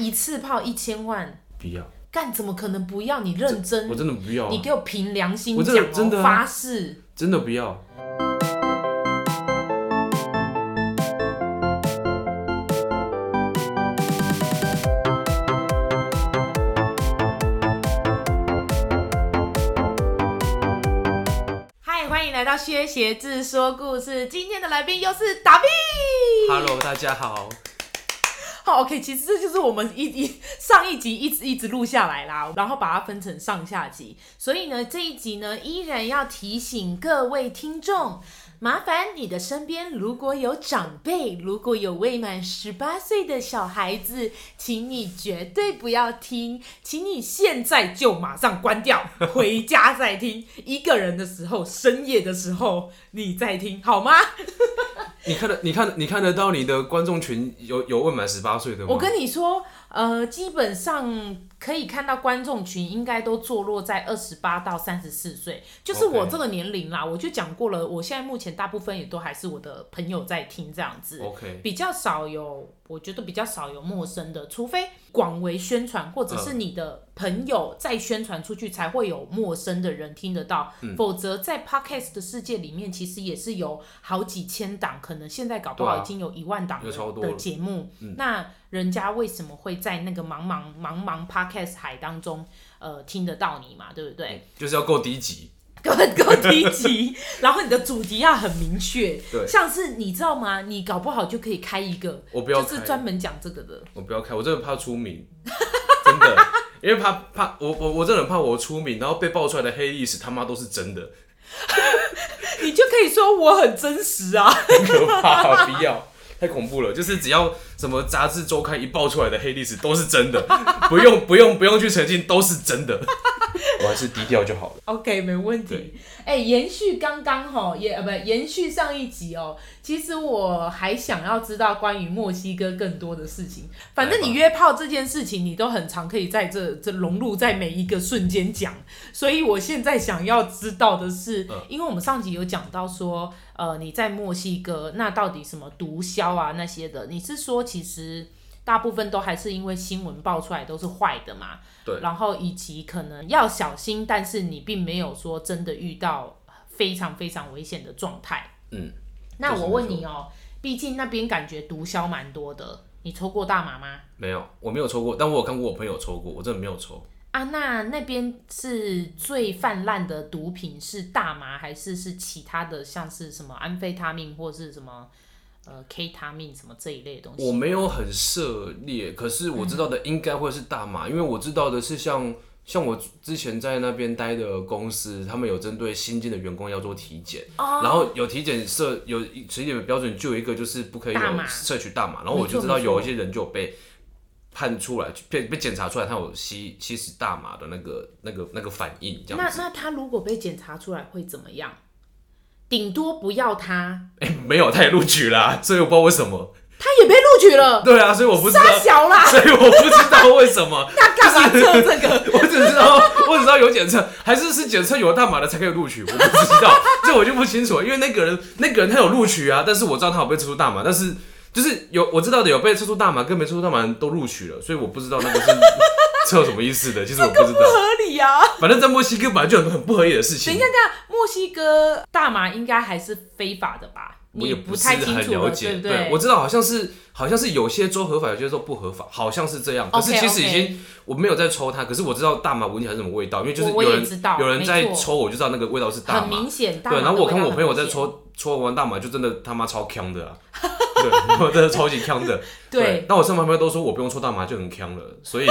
一次泡一千万，不要。干怎么可能不要？你认真，我真的不要、啊。你给我凭良心讲、喔，我真的真的、啊、发誓，真的不要。嗨，欢迎来到薛协志说故事。今天的来宾又是达 B。Hello，大家好。，OK，其实这就是我们一一上一集一直一直录下来啦，然后把它分成上下集。所以呢，这一集呢，依然要提醒各位听众。麻烦你的身边如果有长辈，如果有未满十八岁的小孩子，请你绝对不要听，请你现在就马上关掉，回家再听。一个人的时候，深夜的时候，你再听好吗？你看得，你看，你看得到你的观众群有有未满十八岁的吗？我跟你说。呃，基本上可以看到观众群应该都坐落在二十八到三十四岁，就是我这个年龄啦。我就讲过了，我现在目前大部分也都还是我的朋友在听这样子比较少有，我觉得比较少有陌生的，除非广为宣传，或者是你的朋友再宣传出去，才会有陌生的人听得到。嗯、否则在 Podcast 的世界里面，其实也是有好几千档，可能现在搞不好已经有一万档的节目。嗯、那人家为什么会在那个茫茫茫茫 podcast 海当中，呃，听得到你嘛？对不对？就是要够低级，够够低级，然后你的主题要很明确，对，像是你知道吗？你搞不好就可以开一个，我不要，就是专门讲这个的。我不要开，我真的怕出名，真的，因为怕怕我我我真的很怕我出名，然后被爆出来的黑历史他妈都是真的，你就可以说我很真实啊，很可怕，不要。太恐怖了，就是只要什么杂志周刊一爆出来的黑历史都是真的，不用不用不用去澄清，都是真的，我还是低调就好了。OK，没问题。哎、欸，延续刚刚哈，也呃不延续上一集哦。其实我还想要知道关于墨西哥更多的事情。反正你约炮这件事情，你都很常可以在这这融入在每一个瞬间讲。所以我现在想要知道的是，嗯、因为我们上集有讲到说。呃，你在墨西哥，那到底什么毒枭啊那些的？你是说其实大部分都还是因为新闻爆出来都是坏的嘛？对。然后以及可能要小心，但是你并没有说真的遇到非常非常危险的状态。嗯。那我问你哦，毕竟那边感觉毒枭蛮多的，你抽过大麻吗？没有，我没有抽过，但我有看过我朋友抽过，我真的没有抽。啊，那那边是最泛滥的毒品是大麻，还是是其他的，像是什么安非他命或是什么呃 K 他命什么这一类的东西？我没有很涉猎，可是我知道的应该会是大麻，嗯、因为我知道的是像像我之前在那边待的公司，他们有针对新进的员工要做体检，哦、然后有体检设有体检的标准，就有一个就是不可以有摄取大麻，然后我就知道有一些人就有被。判出来被被检查出来，他有吸吸食大麻的那个那个那个反应，这样子。那那他如果被检查出来会怎么样？顶多不要他。哎、欸，没有，他也录取了、啊，所以我不知道为什么。他也被录取了。对啊，所以我不知道。小啦，所以我不知道为什么。那干嘛测这个？我只知道，我只知道有检测，还是是检测有大码的才可以录取，我不知道，这我就不清楚。因为那个人那个人他有录取啊，但是我知道他有被测出大码，但是。就是有我知道的有被测出大码跟没测出大码都录取了，所以我不知道那个是测什么意思的。其实我不知道。不合理啊！反正在墨西哥本来就很很不合理的事情。等一下，这样墨西哥大麻应该还是非法的吧？我也不是很了解，对，我知道好像是好像是有些州合法，有些州不合法，好像是这样。可是其实已经 okay, okay. 我没有在抽它，可是我知道大麻闻起来是什么味道，因为就是有人有人在抽，我就知道那个味道是大麻。很明显，对。然后我看我朋友在抽抽完大麻，就真的他妈超锵的啊！对，我真的超级锵的。对，对，但我身旁朋友都说我不用抽大麻就很锵了，所以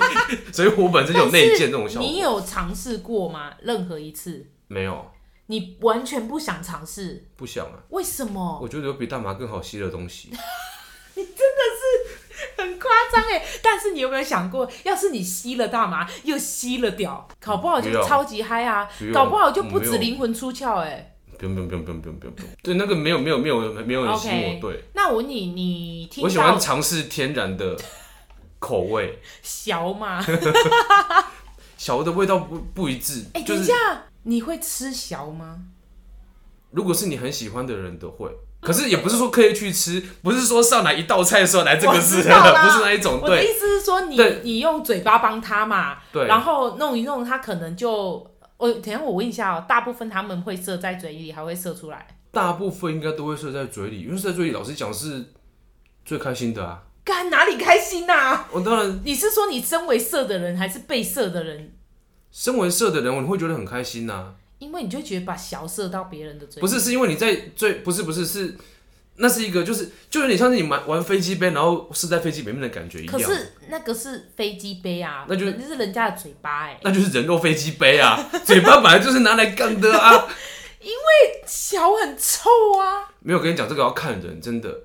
所以我本身就有内建这种效果。你有尝试过吗？任何一次？没有。你完全不想尝试？不想啊。为什么？我觉得有比大麻更好吸的东西。你真的是很夸张哎！但是你有没有想过，要是你吸了大麻又吸了屌，搞不好就超级嗨啊！搞不好就不止灵魂出窍哎！不用不用不用不用不用不用不用。对，那个没有没有没有没有人吸我。对。那我问你，你听我喜欢尝试天然的口味。小嘛？小的味道不不一致。哎，等一下。你会吃小吗？如果是你很喜欢的人的会，可是也不是说刻意去吃，不是说上来一道菜的时候来这个是，不是那一种。对，我的意思是说你，你你用嘴巴帮他嘛，对，然后弄一弄，他可能就我等下我问一下哦，大部分他们会射在嘴里，还会射出来？大部分应该都会射在嘴里，因为射在嘴里，老实讲是最开心的啊。干哪里开心呐、啊？我当然，你是说你身为射的人，还是被射的人？身为射的人，你会觉得很开心呐、啊。因为你就觉得把小射到别人的嘴里，不是，是因为你在最不是不是是，那是一个就是就有点像是你玩玩飞机杯，然后是在飞机里面的感觉一样。可是那个是飞机杯啊，那就那是人家的嘴巴哎、欸，那就是人肉飞机杯啊，嘴巴本来就是拿来干的啊。因为小很臭啊。没有跟你讲这个要看人，真的，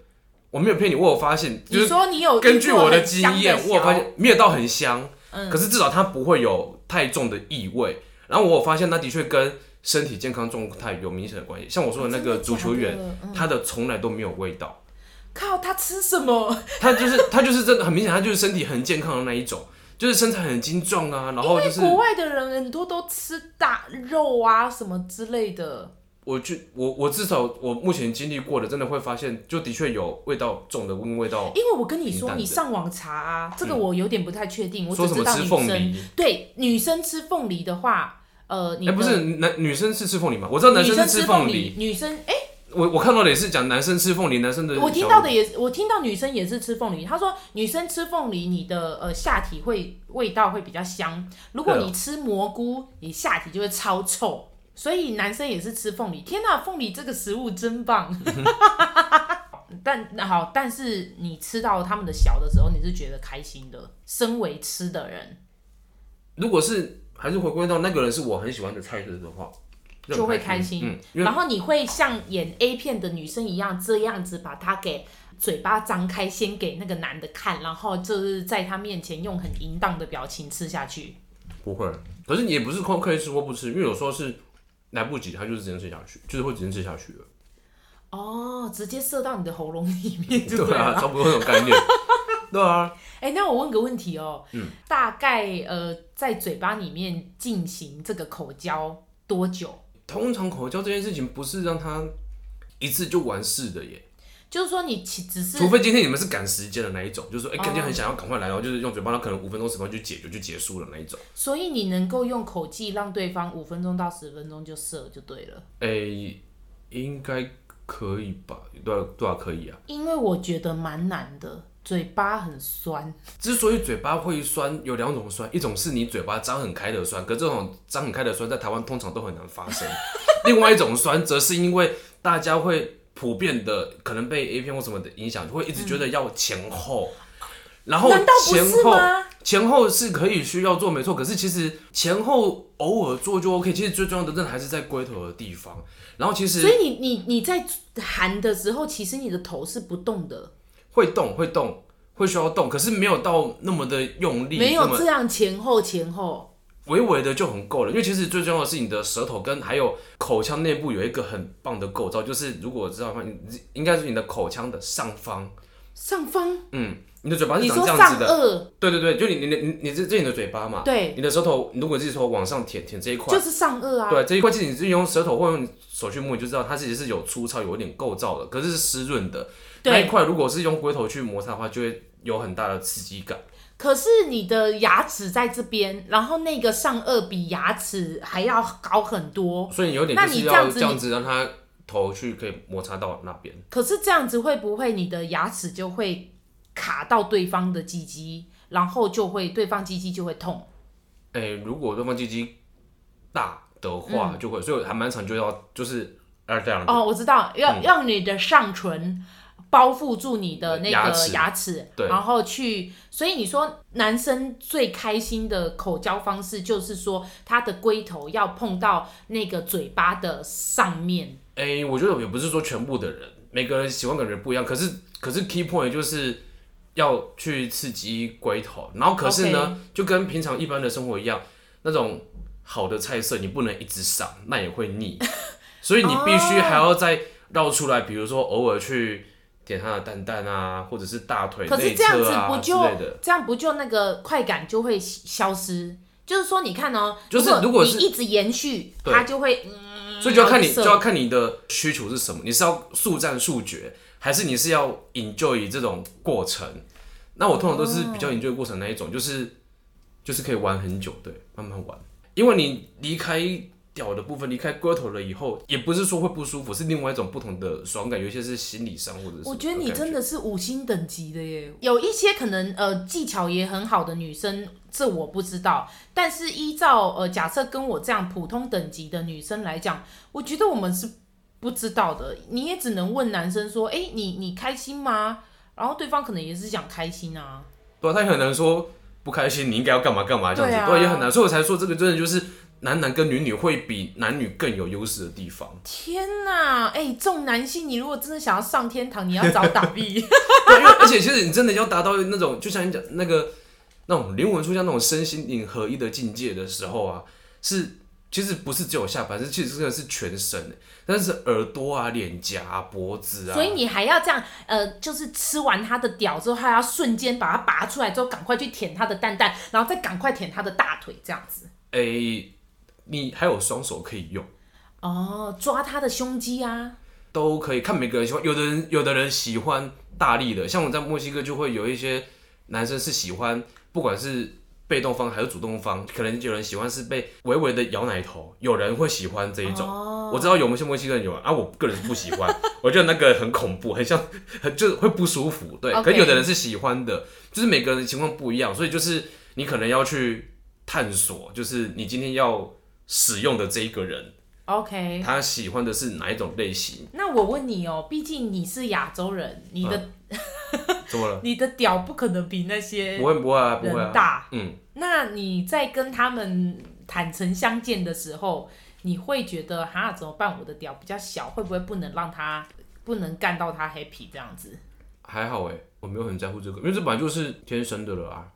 我没有骗你，我有发现，就是说你有根据我的经验，我有发现没有到很香，嗯，可是至少它不会有太重的异味。然后我有发现，那的确跟身体健康状态有明显的关系，像我说的那个足球员，嗯、他的从来都没有味道。靠，他吃什么？他就是他就是真的很明显，他就是身体很健康的那一种，就是身材很精壮啊。然后就是国外的人很多都吃大肉啊什么之类的。我就我我至少我目前经历过的，真的会发现，就的确有味道重的味道。因为我跟你说，你上网查啊，这个我有点不太确定。嗯、我只知道女生吃对女生吃凤梨的话。呃，哎、欸，不是男女生是吃凤梨吗？我知道男生是吃凤梨，女生哎，欸、我我看到的也是讲男生吃凤梨，男生的。我听到的也是，我听到女生也是吃凤梨。她说女生吃凤梨，你的呃下体会味道会比较香。如果你吃蘑菇，你下体就会超臭。所以男生也是吃凤梨。天哪，凤梨这个食物真棒。但好，但是你吃到他们的小的时候，你是觉得开心的。身为吃的人，如果是。还是回归到那个人是我很喜欢的菜色的话，就会开心。嗯，然后你会像演 A 片的女生一样，这样子把他给嘴巴张开，先给那个男的看，然后就是在他面前用很淫荡的表情吃下去。不会，可是你也不是空可以吃或不吃，因为有时候是来不及，他就是直接吃下去，就是会直接吃下去了。哦，直接射到你的喉咙里面就对，对啊，差不多那种概念。对啊，哎、欸，那我问个问题哦、喔，嗯，大概呃，在嘴巴里面进行这个口交多久？通常口交这件事情不是让他一次就完事的耶，就是说你其只是，除非今天你们是赶时间的那一种，就是说哎，肯、欸、定很想要赶快来，然后就是用嘴巴，他可能五分钟十分钟就解决就结束了那一种。所以你能够用口技让对方五分钟到十分钟就射就对了。哎、欸，应该可以吧？多少多少可以啊？因为我觉得蛮难的。嘴巴很酸，之所以嘴巴会酸，有两种酸，一种是你嘴巴张很开的酸，可这种张很开的酸在台湾通常都很难发生。另外一种酸，则是因为大家会普遍的可能被 A 片或什么的影响，会一直觉得要前后，嗯、然后前后前后是可以需要做没错，可是其实前后偶尔做就 OK。其实最重要的，真的还是在龟头的地方。然后其实，所以你你你在含的时候，其实你的头是不动的。会动，会动，会需要动，可是没有到那么的用力，没有这样前后前后，微微的就很够了。因为其实最重要的是你的舌头跟还有口腔内部有一个很棒的构造，就是如果知道的话，你应该是你的口腔的上方，上方，嗯，你的嘴巴是长这样子的，对对对，就你你你你这这你的嘴巴嘛，对，你的舌头如果自己说往上舔舔这一块，就是上颚啊，对，这一块其实你是用舌头或用手去摸，你就知道它其实是有粗糙有一点构造的，可是是湿润的。对。那一块如果是用龟头去摩擦的话，就会有很大的刺激感。可是你的牙齿在这边，然后那个上颚比牙齿还要高很多，所以有点就是要这样子让它头去可以摩擦到那边。可是这样子会不会你的牙齿就会卡到对方的鸡鸡，然后就会对方鸡鸡就会痛？哎、欸，如果对方鸡鸡大的话就会，嗯、所以还蛮常就要就是要这样。哦，我知道，要让你的上唇。包覆住你的那个牙齿，然后去，所以你说男生最开心的口交方式就是说他的龟头要碰到那个嘴巴的上面。哎、欸，我觉得也不是说全部的人，每个人喜欢的人不一样。可是，可是 key point 就是要去刺激龟头，然后可是呢.就跟平常一般的生活一样，那种好的菜色你不能一直上，那也会腻，所以你必须还要再绕出来，比如说偶尔去。点他的蛋蛋啊，或者是大腿内侧啊，可是这样子不就这样不就那个快感就会消失？就是说，你看哦，就是如果是你一直延续，它就会嗯所以就要看你就要看你的需求是什么，你是要速战速决，还是你是要 enjoy 这种过程？那我通常都是比较 enjoy 过程那一种，就是就是可以玩很久，对，慢慢玩，因为你离开。屌的部分离开龟头了以后，也不是说会不舒服，是另外一种不同的爽感，有些是心理上或者是。我觉得你真的是五星等级的耶，有一些可能呃技巧也很好的女生，这我不知道。但是依照呃假设跟我这样普通等级的女生来讲，我觉得我们是不知道的。你也只能问男生说，哎、欸，你你开心吗？然后对方可能也是想开心啊。对，他很难说不开心，你应该要干嘛干嘛这样子，对，啊、对，也很难。所以我才说这个真的就是。男男跟女女会比男女更有优势的地方。天哪，哎、欸，这种男性，你如果真的想要上天堂，你要找倒闭。对，因为而且其实你真的要达到那种，就像你讲那个那种灵魂出现那种身心灵合一的境界的时候啊，是其实不是只有下半身，其实真的是全身。但是耳朵啊、脸颊、啊、脖子啊，所以你还要这样，呃，就是吃完他的屌之后，还要瞬间把它拔出来之后，赶快去舔他的蛋蛋，然后再赶快舔他的大腿，这样子。诶、欸。你还有双手可以用哦，抓他的胸肌啊，都可以看每个人喜欢。有的人有的人喜欢大力的，像我在墨西哥就会有一些男生是喜欢，不管是被动方还是主动方，可能有人喜欢是被微微的摇奶头，有人会喜欢这一种。哦、我知道有些墨西哥人有啊，我个人不喜欢，我觉得那个很恐怖，很像 很就是会不舒服。对.可有的人是喜欢的，就是每个人情况不一样，所以就是你可能要去探索，就是你今天要。使用的这一个人，OK，他喜欢的是哪一种类型？那我问你哦，毕竟你是亚洲人，你的、嗯、怎么了？你的屌不可能比那些不会不会啊不会大，嗯。那你在跟他们坦诚相见的时候，你会觉得哈怎么办？我的屌比较小，会不会不能让他不能干到他 happy 这样子？还好哎，我没有很在乎这个，因为这本来就是天生的了啊。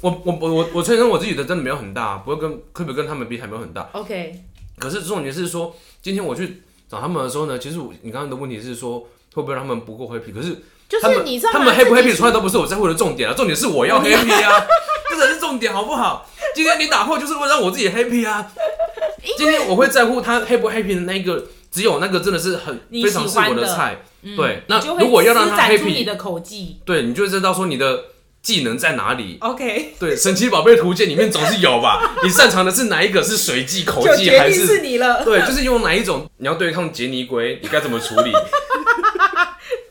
我我我我我承认我自己的真的没有很大，不会跟可不可以跟他们比还没有很大。OK。可是重点是说，今天我去找他们的时候呢，其实我你刚刚的问题是说会不会让他们不够 happy？可是他们就是他们 happy 不 happy 从来都不是我在乎的重点啊，重点是我要 happy 啊，这才是重点好不好？今天你打破就是为了让我自己 happy 啊。今天我会在乎他 happy 不 happy 的那一个，只有那个真的是很非常是我的菜。嗯、对，那如果要让他 happy，你的口技，对，你就知道说你的。技能在哪里？OK，对，神奇宝贝图鉴里面总是有吧？你擅长的是哪一个？是水技、口技还是？是你了。对，就是用哪一种？你要对抗杰尼龟，你该怎么处理？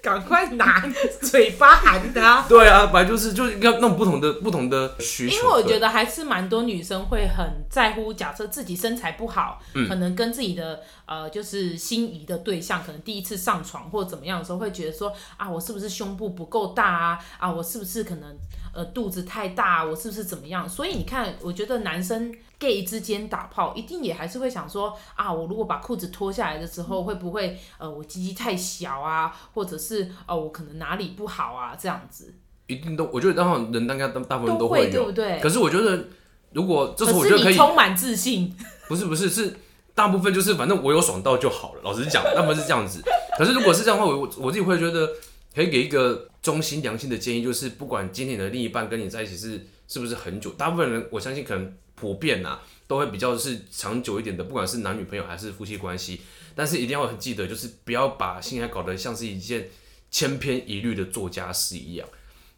赶快拿嘴巴含他。对啊，本来就是就是要那种不同的不同的需求。因为我觉得还是蛮多女生会很在乎，假设自己身材不好，嗯、可能跟自己的呃就是心仪的对象，可能第一次上床或怎么样的时候，会觉得说啊，我是不是胸部不够大啊？啊，我是不是可能呃肚子太大？我是不是怎么样？所以你看，我觉得男生。Gay 之间打炮，一定也还是会想说啊，我如果把裤子脱下来的时候，会不会呃我鸡鸡太小啊，或者是呃我可能哪里不好啊这样子？一定都，我觉得当然人大概大大部分都会有，对不对？可是我觉得如果这是我觉得可以，你充满自信。不是不是是大部分就是反正我有爽到就好了。老实讲，大部分是这样子。可是如果是这样的话，我我自己会觉得可以给一个中心良心的建议，就是不管今天的另一半跟你在一起是是不是很久，大部分人我相信可能。普遍呐、啊，都会比较是长久一点的，不管是男女朋友还是夫妻关系。但是一定要很记得，就是不要把性爱搞得像是一件千篇一律的做家事一样。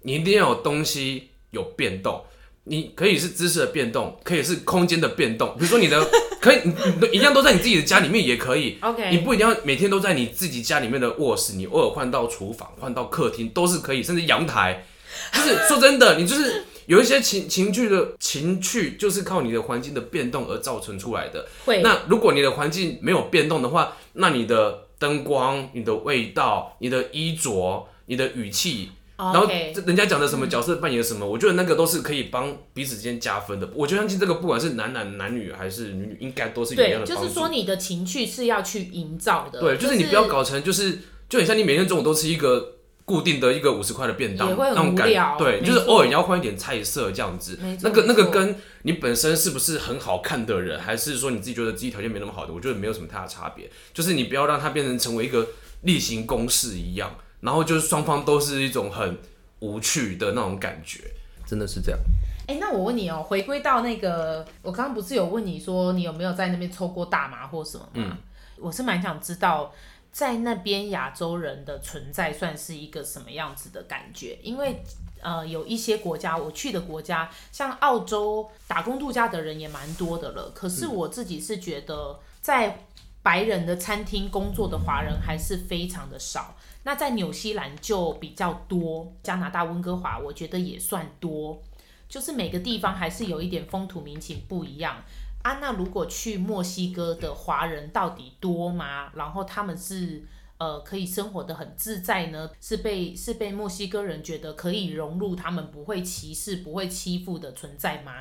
你一定要有东西有变动，你可以是姿势的变动，可以是空间的变动。比如说你的可以，你你一样都在你自己的家里面也可以。OK，你不一定要每天都在你自己家里面的卧室，你偶尔换到厨房、换到客厅都是可以，甚至阳台。就是说真的，你就是。有一些情情趣的情趣，就是靠你的环境的变动而造成出来的。会。那如果你的环境没有变动的话，那你的灯光、你的味道、你的衣着、你的语气.然后人家讲的什么角色扮演什么，嗯、我觉得那个都是可以帮彼此之间加分的。我就相信这个，不管是男男、男女还是女女，应该都是一样的。对，就是说你的情趣是要去营造的。对，就是你不要搞成就是，就很像你每天中午都吃一个。固定的一个五十块的便当，那种感觉，对，就是偶尔你要换一点菜色这样子。那个那个跟你本身是不是很好看的人，还是说你自己觉得自己条件没那么好的，我觉得没有什么太大差别。就是你不要让它变成成为一个例行公事一样，然后就是双方都是一种很无趣的那种感觉，真的是这样。哎、欸，那我问你哦、喔，回归到那个，我刚刚不是有问你说你有没有在那边抽过大麻或什么吗？嗯我是蛮想知道，在那边亚洲人的存在算是一个什么样子的感觉？因为呃，有一些国家我去的国家，像澳洲打工度假的人也蛮多的了。可是我自己是觉得，在白人的餐厅工作的华人还是非常的少。那在纽西兰就比较多，加拿大温哥华我觉得也算多。就是每个地方还是有一点风土民情不一样啊。那如果去墨西哥的华人到底多吗？然后他们是呃可以生活的很自在呢？是被是被墨西哥人觉得可以融入他们不会歧视、不会欺负的存在吗？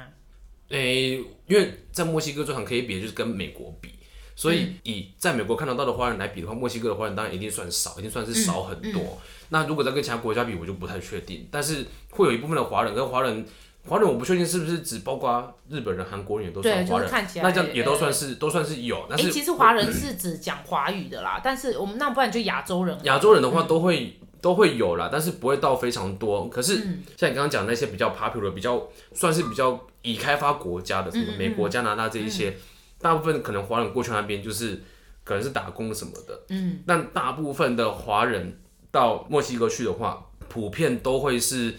诶、欸，因为在墨西哥最常可以比的就是跟美国比，所以以在美国看得到的华人来比的话，墨西哥的华人当然一定算少，一定算是少很多。嗯嗯、那如果再跟其他国家比，我就不太确定。但是会有一部分的华人跟华人。华人我不确定是不是只包括日本人、韩国人也都算华人，那这样也都算是都算是有。但是、欸、其实华人是指讲华语的啦，但是我们那不然就亚洲人。亚洲人的话都会、嗯、都会有啦，但是不会到非常多。可是像你刚刚讲那些比较 popular、比较算是比较已开发国家的，什么美国、加拿大这一些，嗯、大部分可能华人过去那边就是可能是打工什么的。嗯，但大部分的华人到墨西哥去的话，普遍都会是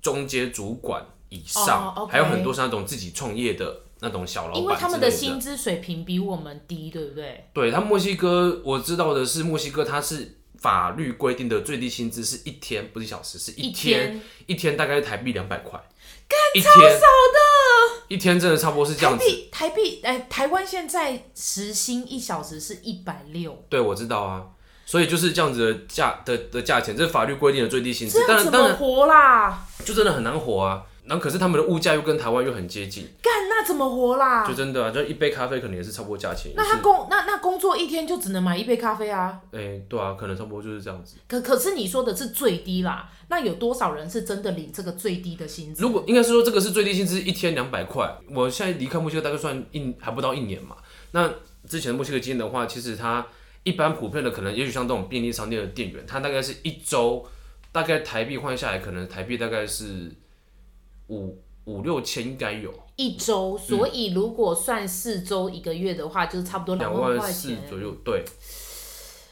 中阶主管。以上、oh. 还有很多是那种自己创业的那种小老板，因为他们的薪资水平比我们低，对不对？对，他墨西哥我知道的是，墨西哥它是法律规定的最低薪资是一天，不是一小时，是一天，一天，大概是台币两百块，干超少的，一天真的差不多是这样子。台币，哎，台湾现在时薪一小时是一百六，对，我知道啊，所以就是这样子的价的的价钱，这是法律规定的最低薪资，当然，当然活啦？就真的很难活啊。然后可是他们的物价又跟台湾又很接近，干那怎么活啦？就真的啊，就一杯咖啡可能也是差不多价钱。那他工那那工作一天就只能买一杯咖啡啊？哎、欸，对啊，可能差不多就是这样子。可可是你说的是最低啦，那有多少人是真的领这个最低的薪资？如果应该是说这个是最低薪资，一天两百块。我现在离开墨西哥大概算一还不到一年嘛。那之前的墨西哥经验的话，其实他一般普遍的可能，也许像这种便利商店的店员，他大概是一周大概台币换下来，可能台币大概是五。五六千应该有一周，所以如果算四周一个月的话，嗯、就是差不多两万四左右。对，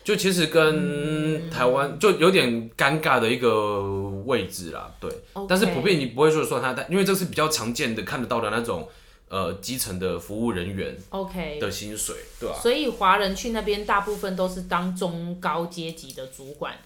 就其实跟台湾就有点尴尬的一个位置啦。对，嗯、但是普遍你不会说算他，但因为这是比较常见的看得到的那种呃基层的服务人员，OK 的薪水，okay, 对吧、啊？所以华人去那边大部分都是当中高阶级的主管。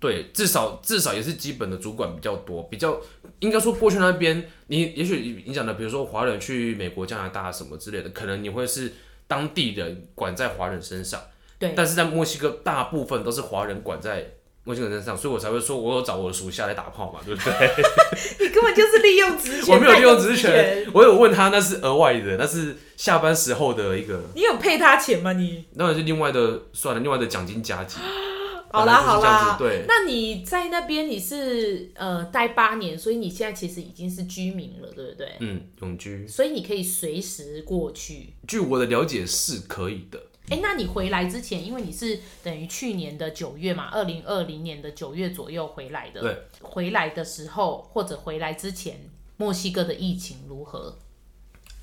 对，至少至少也是基本的主管比较多，比较应该说过去那边，你也许你讲的，比如说华人去美国、加拿大什么之类的，可能你会是当地人管在华人身上，对。但是在墨西哥，大部分都是华人管在墨西哥人身上，所以我才会说，我有找我的属下来打炮嘛，对不对？你根本就是利用职权，我没有利用职权，我有问他，那是额外的，那是下班时候的一个。你有配他钱吗？你？那是另外的，算了，另外的奖金加给。好啦好啦，对，那你在那边你是呃待八年，所以你现在其实已经是居民了，对不对？嗯，永居。所以你可以随时过去。据我的了解是可以的。哎、欸，那你回来之前，因为你是等于去年的九月嘛，二零二零年的九月左右回来的。对。回来的时候或者回来之前，墨西哥的疫情如何？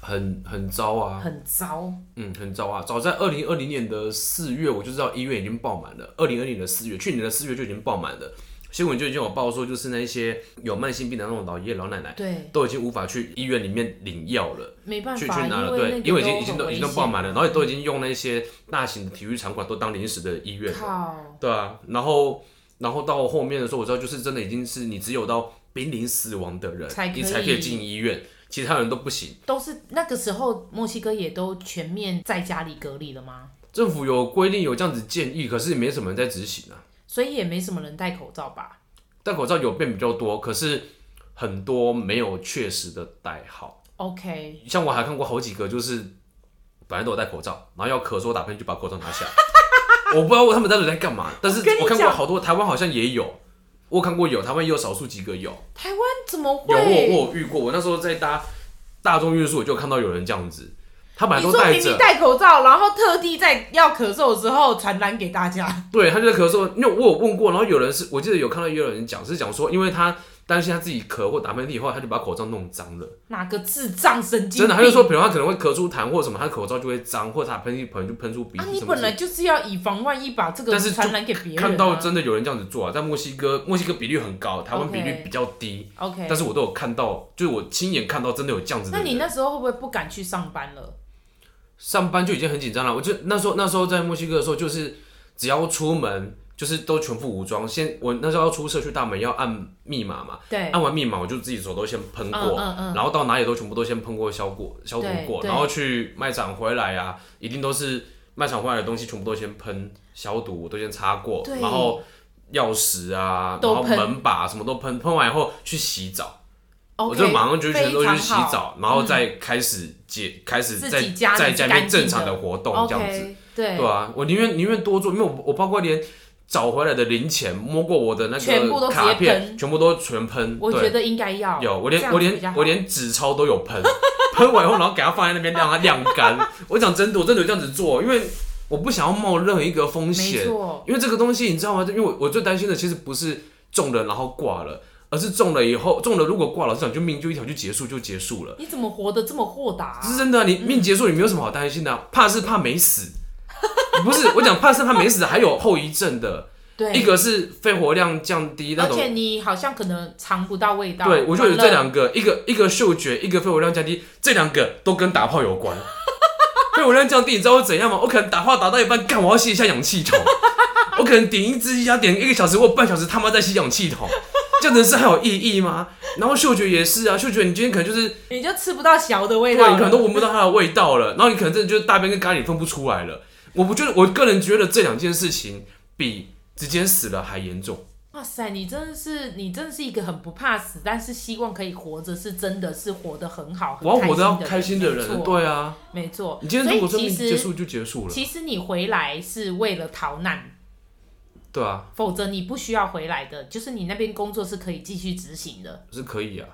很很糟啊，很糟，嗯，很糟啊。早在二零二零年的四月，我就知道医院已经爆满了。二零二零年的四月，去年的四月就已经爆满了。新闻就已经有报说，就是那些有慢性病的那种老爷爷老奶奶，对，都已经无法去医院里面领药了，没办法去去拿了，对，因为已经已经都已经都爆满了，然后也都已经用那些大型的体育场馆都当临时的医院了，对啊。然后然后到后面的时候，我知道就是真的已经是你只有到濒临死亡的人，你才可以进医院。其他人都不行，都是那个时候，墨西哥也都全面在家里隔离了吗？政府有规定有这样子建议，可是也没什么人在执行啊。所以也没什么人戴口罩吧？戴口罩有变比较多，可是很多没有确实的戴好。OK，像我还看过好几个，就是本来都有戴口罩，然后要咳嗽打喷嚏就把口罩拿下来。我不知道他们到底在干嘛，但是我看过好多，台湾好像也有。我看过有，台湾也有少数几个有。台湾怎么会？有我我有遇过，我那时候在搭大众运输，我就看到有人这样子，他本来都戴着，戴口罩，然后特地在要咳嗽的时候传染给大家。对，他就在咳嗽，因为我有问过，然后有人是我记得有看到也有人讲是讲说，因为他担心他自己咳或打喷嚏以后，他就把口罩弄脏了。哪个智障神经？真的，他就说，比如他可能会咳出痰或什么，他口罩就会脏，或者他喷嚏可能就喷出鼻涕。啊，你本来就是要以防万一，把这个传染给别人。看到真的有人这样子做啊，在墨西哥，墨西哥比率很高，台湾比率比较低。OK，但是我都有看到，就是我亲眼看到真的有这样子的。那你那时候会不会不敢去上班了？上班就已经很紧张了。我就那时候那时候在墨西哥的时候，就是只要出门。就是都全副武装，先我那时候要出社区大门要按密码嘛，对，按完密码我就自己手都先喷过，嗯嗯嗯、然后到哪里都全部都先喷过消过消毒过，然后去卖场回来啊，一定都是卖场回来的东西全部都先喷消毒，我都先擦过，然后钥匙啊，然后门把什么都喷，喷完以后去洗澡，okay, 我就马上就全都去洗澡，然后再开始解、嗯、开始在在家里面正常的活动这样子，okay, 对，对啊，我宁愿宁愿多做，因为我我包括连。找回来的零钱，摸过我的那个卡片，全部都全喷。我觉得应该要有，我连我连我连纸钞都有喷，喷完以后，然后给它放在那边让它晾干。我讲真的，我真的有这样子做，因为我不想要冒任何一个风险。因为这个东西你知道吗？因为我我最担心的其实不是中了然后挂了，而是中了以后中了如果挂了，这场就命就一条就结束就结束了。你怎么活得这么豁达啊？是真的啊，你命结束，你没有什么好担心的啊，怕是怕没死。不是我讲，怕是他没死，还有后遗症的。对，一个是肺活量降低，那种，而且你好像可能尝不到味道。对，我就有这两个，一个一个嗅觉，一个肺活量降低，这两个都跟打炮有关。肺活量降低，你知道会怎样吗？我可能打炮打到一半，干，我要吸一下氧气筒。我可能点一支烟，点一个小时或半小时，他妈在吸氧气筒，这样子是还有意义吗？然后嗅觉也是啊，嗅觉你今天可能就是你就吃不到小的味道，对，你可能都闻不到它的味道了。然后你可能真的就是大便跟咖喱分不出来了。我不觉得，我个人觉得这两件事情比。直接死了还严重。哇塞，你真的是，你真的是一个很不怕死，但是希望可以活着，是真的是活得很好，很开心的人。我要活得要开心的人，对啊，没错。你今天如果生命结束就结束了。其实你回来是为了逃难，对啊，否则你不需要回来的，就是你那边工作是可以继续执行的，是可以啊。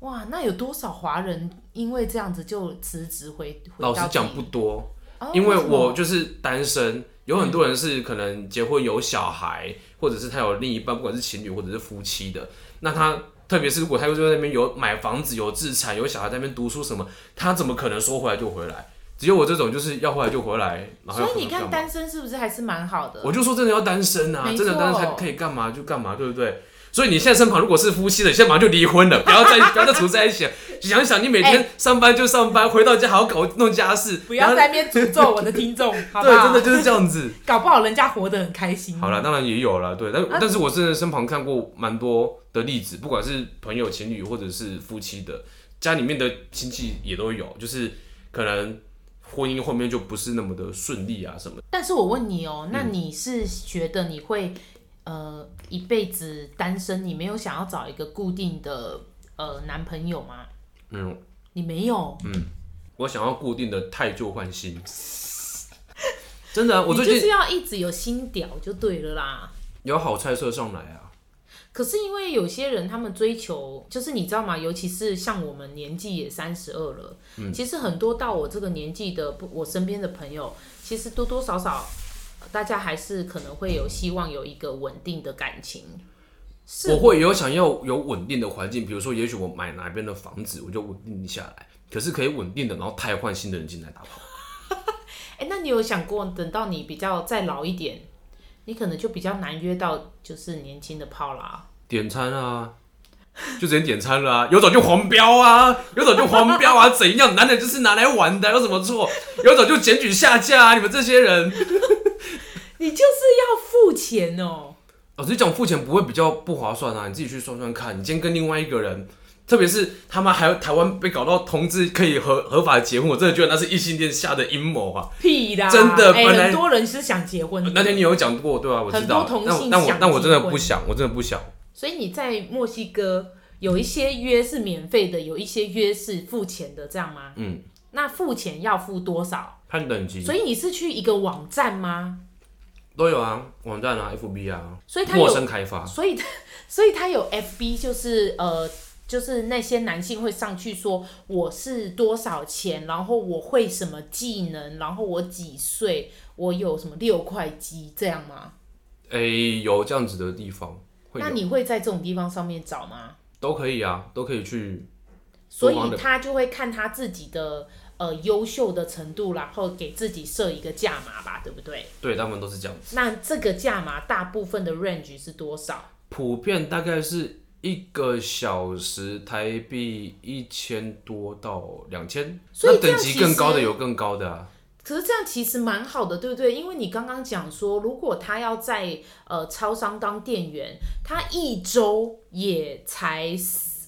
哇，那有多少华人因为这样子就辞职回？老实讲不多，哦，因为我就是单身。有很多人是可能结婚有小孩，或者是他有另一半，不管是情侣或者是夫妻的。那他特别是如果他又在那边有买房子、有资产、有小孩在那边读书什么，他怎么可能说回来就回来？只有我这种就是要回来就回来。然后所以你看单身是不是还是蛮好的？我就说真的要单身啊，真的单身才可以干嘛就干嘛，对不对？所以你现在身旁如果是夫妻的，你现在马上就离婚了，不要再不要再处在一起了。想一想，你每天上班就上班，欸、回到家还要搞弄家事，不要在那边诅咒我的听众，好不好？对，真的就是这样子。搞不好人家活得很开心。好了，当然也有了，对，但、啊、但是我真的身旁看过蛮多的例子，不管是朋友、情侣或者是夫妻的，家里面的亲戚也都有，就是可能婚姻后面就不是那么的顺利啊什么。但是我问你哦、喔，那你是觉得你会？呃，一辈子单身，你没有想要找一个固定的呃男朋友吗？没有，你没有。嗯，我想要固定的太旧换新。真的、啊，我最近就是要一直有新屌就对了啦。有好菜色上来啊。可是因为有些人他们追求，就是你知道吗？尤其是像我们年纪也三十二了，嗯，其实很多到我这个年纪的，不，我身边的朋友，其实多多少少。大家还是可能会有希望有一个稳定的感情，我会有想要有稳定的环境，比如说，也许我买哪边的房子，我就稳定下来。可是可以稳定的，然后太换新的人进来打炮。哎、欸，那你有想过，等到你比较再老一点，你可能就比较难约到就是年轻的炮啦。点餐啊，就直接点餐了啊，有种就黄标啊，有种就黄标啊，怎样？男的就是拿来玩的，有什么错？有种就检举下架啊，你们这些人。你就是要付钱哦！老实讲，付钱不会比较不划算啊！你自己去算算看。你今天跟另外一个人，特别是他们还有台湾被搞到同志可以合合法结婚，我真的觉得那是异性恋下的阴谋啊！屁啦！真的，很多人是想结婚的。那天你有讲过对吧、啊？我知道。很多同性但我但我真的不想，我真的不想。所以你在墨西哥有一些约是免费的，有一些约是付钱的，这样吗？嗯。那付钱要付多少？看等级。所以你是去一个网站吗？都有啊，网站啊，FB 啊，所以他有陌生开发，所以他 所以他有 FB，就是呃，就是那些男性会上去说我是多少钱，然后我会什么技能，然后我几岁，我有什么六块肌，这样吗？诶、欸，有这样子的地方。那你会在这种地方上面找吗？都可以啊，都可以去。所以他就会看他自己的呃优秀的程度，然后给自己设一个价码吧，对不对？对，他们都是这样子。那这个价码大部分的 range 是多少？普遍大概是一个小时台币一千多到两千，所以等级更高的有更高的啊。可是这样其实蛮好的，对不对？因为你刚刚讲说，如果他要在呃超商当店员，他一周也才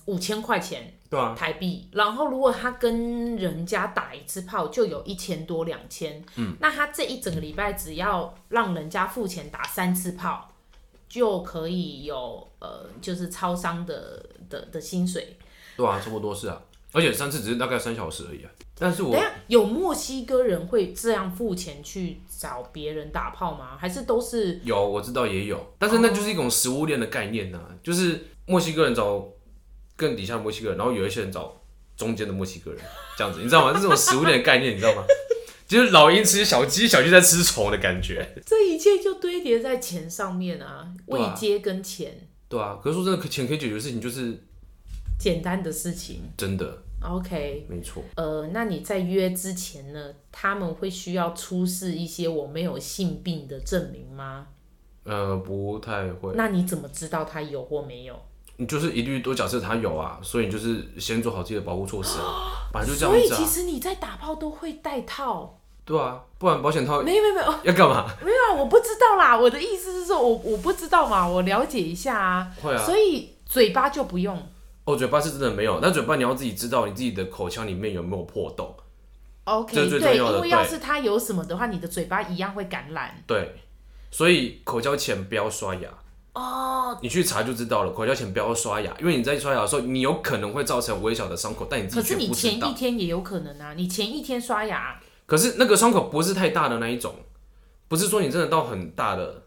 五千块钱。对啊，台币，然后如果他跟人家打一次炮，就有一千多两千，嗯，那他这一整个礼拜只要让人家付钱打三次炮，就可以有呃，就是超商的的的薪水。对啊，差不多是啊，而且三次只是大概三小时而已啊。但是我等下有墨西哥人会这样付钱去找别人打炮吗？还是都是？有，我知道也有，但是那就是一种食物链的概念呢、啊，就是墨西哥人找。更底下的墨西哥人，然后有一些人找中间的墨西哥人，这样子，你知道吗？这种食物链的概念，你知道吗？就是老鹰吃小鸡，小鸡在吃虫的感觉。这一切就堆叠在钱上面啊，位阶跟钱。对啊，可是说真的，钱可以解决的事情就是简单的事情。真的。OK，没错。呃，那你在约之前呢，他们会需要出示一些我没有性病的证明吗？呃，不太会。那你怎么知道他有或没有？你就是一律都假设他有啊，所以你就是先做好自己的保护措施啊，反正就这样子啊。所以其实你在打炮都会带套。对啊，不然保险套没有没有没有要干嘛？没有啊，我不知道啦。我的意思是说，我我不知道嘛，我了解一下啊。会啊。所以嘴巴就不用。哦，嘴巴是真的没有，那嘴巴你要自己知道你自己的口腔里面有没有破洞。OK，对，因为要是它有什么的话，你的嘴巴一样会感染。对，所以口交前不要刷牙。哦，你去查就知道了。口交前不要刷牙，因为你在刷牙的时候，你有可能会造成微小的伤口，但你自己却不知道。可是你前一天也有可能啊，你前一天刷牙。可是那个伤口不是太大的那一种，不是说你真的到很大的，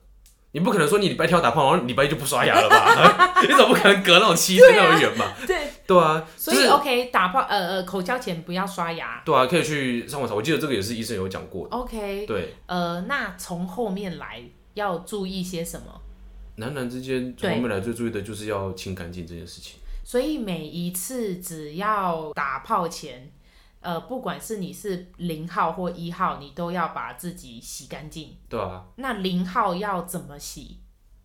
你不可能说你礼拜天要打炮，然后礼拜一就不刷牙了吧？你总不可能隔那种七天那么远吧？对对啊，所以 OK 打炮呃呃口交前不要刷牙。对啊，可以去上网查，我记得这个也是医生有讲过的。OK，对，呃，那从后面来要注意些什么？男男之间从后面来最注意的就是要清干净这件事情。所以每一次只要打炮前，呃，不管是你是零号或一号，你都要把自己洗干净。对啊。那零号要怎么洗？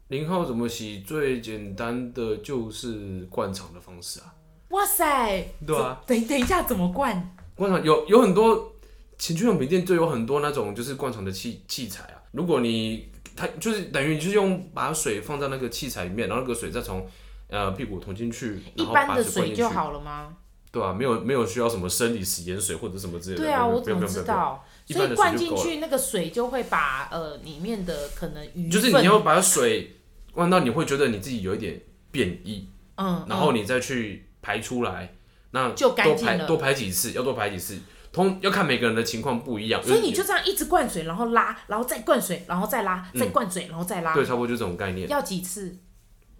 零号怎么洗？最简单的就是灌肠的方式啊。哇塞！对啊。等等一下，怎么灌？灌肠有有很多情趣用品店就有很多那种就是灌肠的器器材啊。如果你它就是等于就是用把水放在那个器材里面，然后那个水再从呃屁股捅进去，然后把水灌进去。一般的水就好了吗？对啊，没有没有需要什么生理食盐水或者什么之类的。对啊，我怎么知道？所以灌进去那个水就会把呃里面的可能鱼就是你要把水灌到你会觉得你自己有一点变异，嗯，然后你再去排出来，那就干净了。多排几次，要多排几次。通要看每个人的情况不一样，所以你就这样一直灌水，然后拉，然后再灌水，然后再拉，再灌水，然后再拉。对，差不多就这种概念。要几次？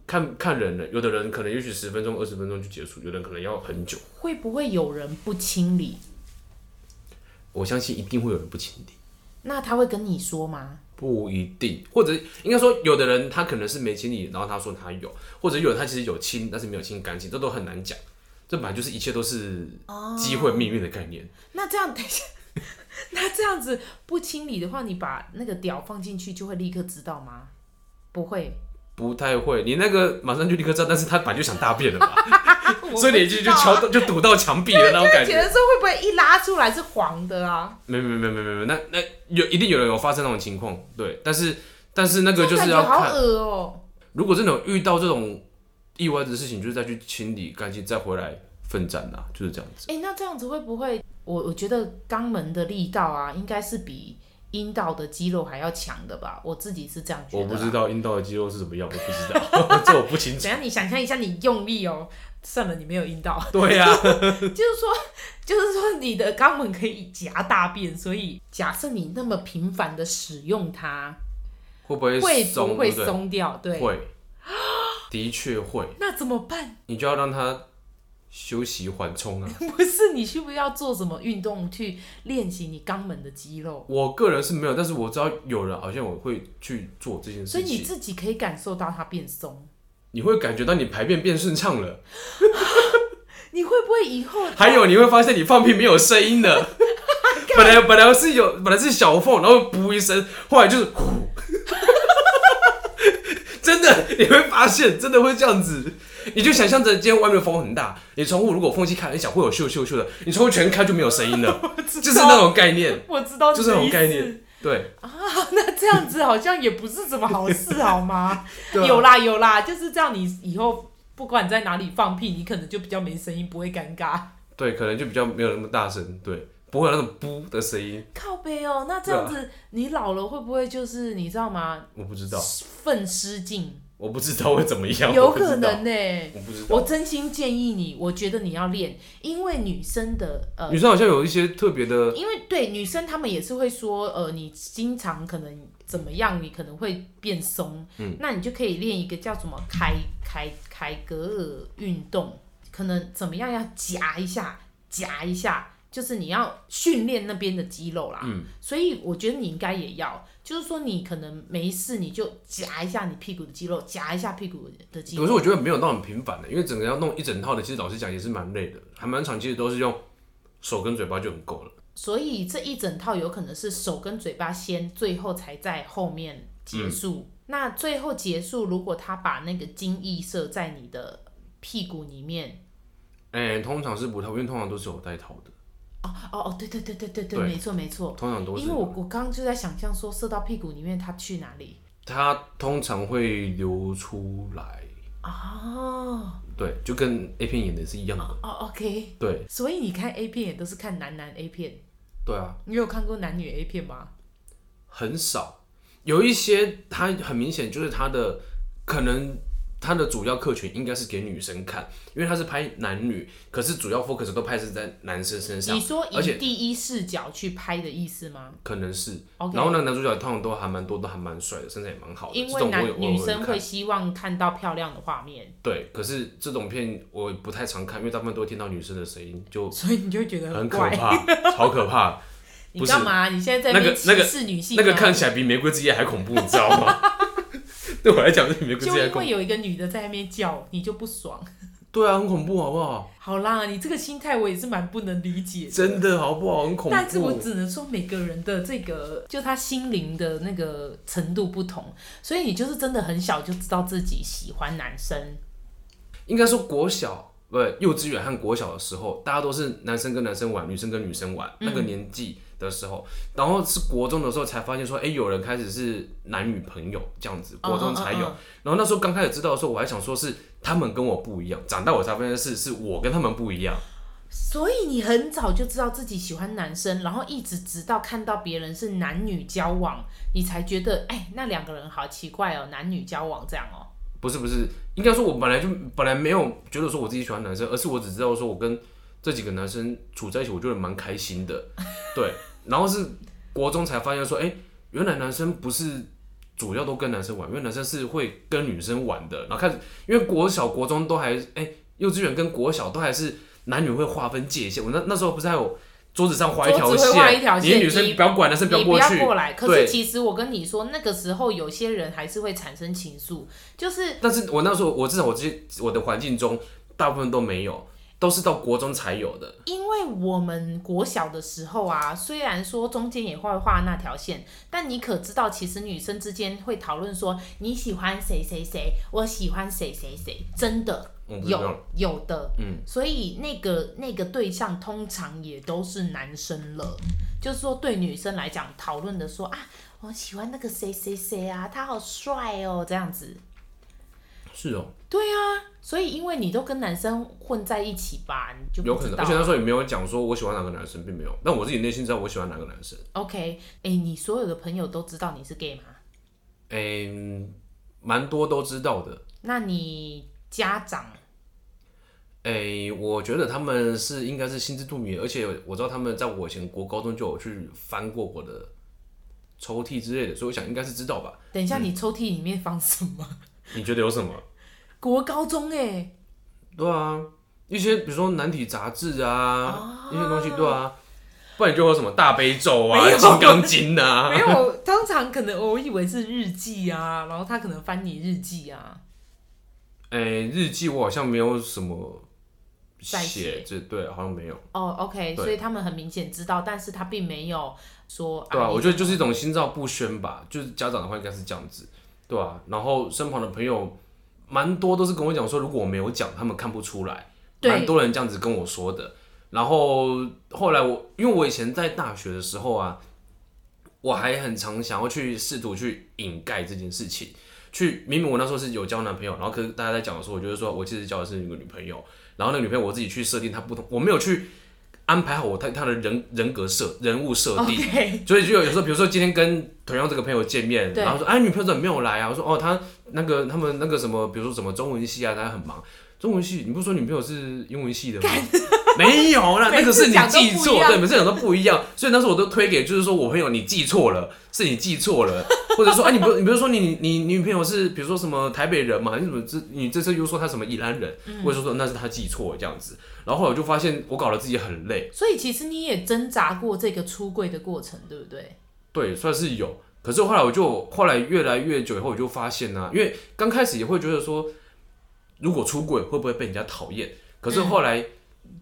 看看人了，有的人可能也许十分钟、二十分钟就结束，有的人可能要很久。会不会有人不清理？我相信一定会有人不清理。那他会跟你说吗？不一定，或者应该说，有的人他可能是没清理，然后他说他有，或者有他其实有清，但是没有清干净，这都很难讲。这本来就是一切都是机会命运的概念。哦。那这样等一下，那这样子不清理的话，你把那个屌放进去就会立刻知道吗？不会，不太会。你那个马上就立刻知道，但是他本来就想大便了嘛，所以你就就敲到就堵到墙壁了那种感觉。的时候会不会一拉出来是黄的啊？没没没没没没，那那有一定有人有发生那种情况，对。但是但是那个就是要看。好恶哦。如果真的有遇到这种。意外的事情就是再去清理干净，再回来奋战呐，就是这样子。哎、欸，那这样子会不会？我我觉得肛门的力道啊，应该是比阴道的肌肉还要强的吧？我自己是这样觉得。我不知道阴道的肌肉是怎么样，我不知道，这我不清楚。等下你想象一下，你用力哦，算了，你没有阴道。对呀、啊，就是说，就是说，你的肛门可以夹大便，所以假设你那么频繁的使用它，会不会会不会松掉？对，会。的确会，那怎么办？你就要让他休息缓冲啊！不是，你需不需要做什么运动去练习你肛门的肌肉？我个人是没有，但是我知道有人好像我会去做这件事情。所以你自己可以感受到它变松。你会感觉到你排便变顺畅了。你会不会以后 还有你会发现你放屁没有声音的，本来本来是有本来是小缝，然后噗一声，后来就是呼，真的你会发现真的会这样子，你就想象着今天外面风很大，你窗户如果缝隙开很小会有咻咻咻的，你窗户全开就没有声音了，就是那种概念，我知道就是那种概念，对。啊，那这样子好像也不是什么好事好吗？有啦有啦，就是这样，你以后。不管你在哪里放屁，你可能就比较没声音，不会尴尬。对，可能就比较没有那么大声，对，不会有那种噗的声音。靠背哦，那这样子，啊、你老了会不会就是你知道吗？我不知道。粪失禁。我不知道会怎么样。有可能呢、欸。我不知道。我真心建议你，我觉得你要练，因为女生的呃，女生好像有一些特别的，因为对女生她们也是会说，呃，你经常可能。怎么样？你可能会变松，嗯，那你就可以练一个叫什么凯凯凯格尔运动，可能怎么样要夹一下，夹一下，就是你要训练那边的肌肉啦，嗯，所以我觉得你应该也要，就是说你可能没事你就夹一下你屁股的肌肉，夹一下屁股的肌肉。可是我觉得没有那么频繁的，因为整个要弄一整套的，其实老实讲也是蛮累的，还蛮长，其实都是用手跟嘴巴就很够了。所以这一整套有可能是手跟嘴巴先，最后才在后面结束。嗯、那最后结束，如果他把那个精液射在你的屁股里面，哎、欸，通常是不太，因为通常都是有带套的。哦哦哦，对对对对对对，没错没错，通常都是。因为我我刚刚就在想象说，射到屁股里面，它去哪里？它通常会流出来。哦。对，就跟 A 片演的是一样的。哦，哦，OK。对。所以你看 A 片也都是看男男 A 片。对啊，你有看过男女 A 片吗？很少，有一些他很明显就是他的可能他的主要客群应该是给女生看，因为他是拍男女，可是主要 focus 都拍是在男生身上。你说以第一视角去拍的意思吗？可能是。然后那个男主角通常都还蛮多，都还蛮帅的，身材也蛮好的。因为男女生会希望看到漂亮的画面。对，可是这种片我不太常看，因为大部分都会听到女生的声音，就所以你就会觉得很可怕，超可怕。你干嘛？你现在在那个歧视女性？那个看起来比《玫瑰之夜》还恐怖，你知道吗？对我来讲，比《玫瑰之夜》还恐怖。就因为有一个女的在那边叫，你就不爽。对啊，很恐怖，好不好？好啦，你这个心态我也是蛮不能理解。真的好不好？很恐怖。但是我只能说，每个人的这个，就他心灵的那个程度不同，所以你就是真的很小就知道自己喜欢男生。应该说国小。不，幼稚园和国小的时候，大家都是男生跟男生玩，女生跟女生玩。嗯、那个年纪的时候，然后是国中的时候才发现说，哎、欸，有人开始是男女朋友这样子，国中才有。Uh, uh, uh, uh. 然后那时候刚开始知道的时候，我还想说是他们跟我不一样。长大我才发现是是我跟他们不一样。所以你很早就知道自己喜欢男生，然后一直直到看到别人是男女交往，你才觉得，哎、欸，那两个人好奇怪哦，男女交往这样哦。不是不是，应该说，我本来就本来没有觉得说我自己喜欢男生，而是我只知道说我跟这几个男生处在一起，我觉得蛮开心的，对。然后是国中才发现说，哎、欸，原来男生不是主要都跟男生玩，因为男生是会跟女生玩的。然后开始，因为国小、国中都还，哎、欸，幼稚园跟国小都还是男女会划分界限。我那那时候不是还有。桌子上画一条线，你女生不要管，男生不要过去。过来。可是其实我跟你说，那个时候有些人还是会产生情愫，就是。但是我那时候，我至少我这我的环境中，大部分都没有，都是到国中才有的。因为我们国小的时候啊，虽然说中间也会画那条线，但你可知道，其实女生之间会讨论说你喜欢谁谁谁，我喜欢谁谁谁，真的。有有的，嗯，所以那个那个对象通常也都是男生了，就是说对女生来讲，讨论的说啊，我喜欢那个谁谁谁啊，他好帅哦，这样子。是哦。对啊，所以因为你都跟男生混在一起吧，你就。有可能，而且那时候也没有讲说我喜欢哪个男生，并没有。但我自己内心知道我喜欢哪个男生。OK，哎、欸，你所有的朋友都知道你是 gay 吗？哎、欸，蛮多都知道的。那你家长？哎、欸，我觉得他们是应该是心知肚明，而且我知道他们在我以前国高中就有去翻过我的抽屉之类的，所以我想应该是知道吧。等一下，你抽屉里面放什么？嗯、你觉得有什么？国高中哎、欸，对啊，一些比如说男体杂志啊，啊，一些东西对啊，不然你就有什么大悲咒啊、金刚经啊，没有，通常可能我以为是日记啊，然后他可能翻你日记啊。哎、欸，日记我好像没有什么写，写。这对，好像没有。哦、oh,，OK，所以他们很明显知道，但是他并没有说。对啊，我觉得就是一种心照不宣吧，就是家长的话应该是这样子，对啊，然后身旁的朋友蛮多都是跟我讲说，如果我没有讲，他们看不出来，蛮多人这样子跟我说的。然后后来我，因为我以前在大学的时候啊，我还很常想要去试图去掩盖这件事情，去明明我那时候是有交男朋友，然后可是大家在讲的时候，我就是说我其实交的是一个女朋友，然后那个女朋友我自己去设定她不同，我没有去安排好我他他的人人格设人物设定，okay. 所以就有有时候比如说今天跟同样这个朋友见面，然后说哎女朋友怎么没有来啊？我说哦他那个他们那个什么，比如说什么中文系啊，大家很忙。中文系，你不是说女朋友是英文系的吗？没有啦，那个是你记错，对，每次讲都不一样，所以那时候我都推给，就是说我朋友你记错了，是你记错了，或者说哎、啊，你不，你比如说你你你女朋友是比如说什么台北人嘛，你怎么这你这次又说他什么宜兰人，或者说说那是他记错这样子，然后后来我就发现我搞得自己很累，所以其实你也挣扎过这个出柜的过程，对不对？对，算是有，可是后来我就后来越来越久以后，我就发现呢、啊，因为刚开始也会觉得说。如果出轨会不会被人家讨厌？可是后来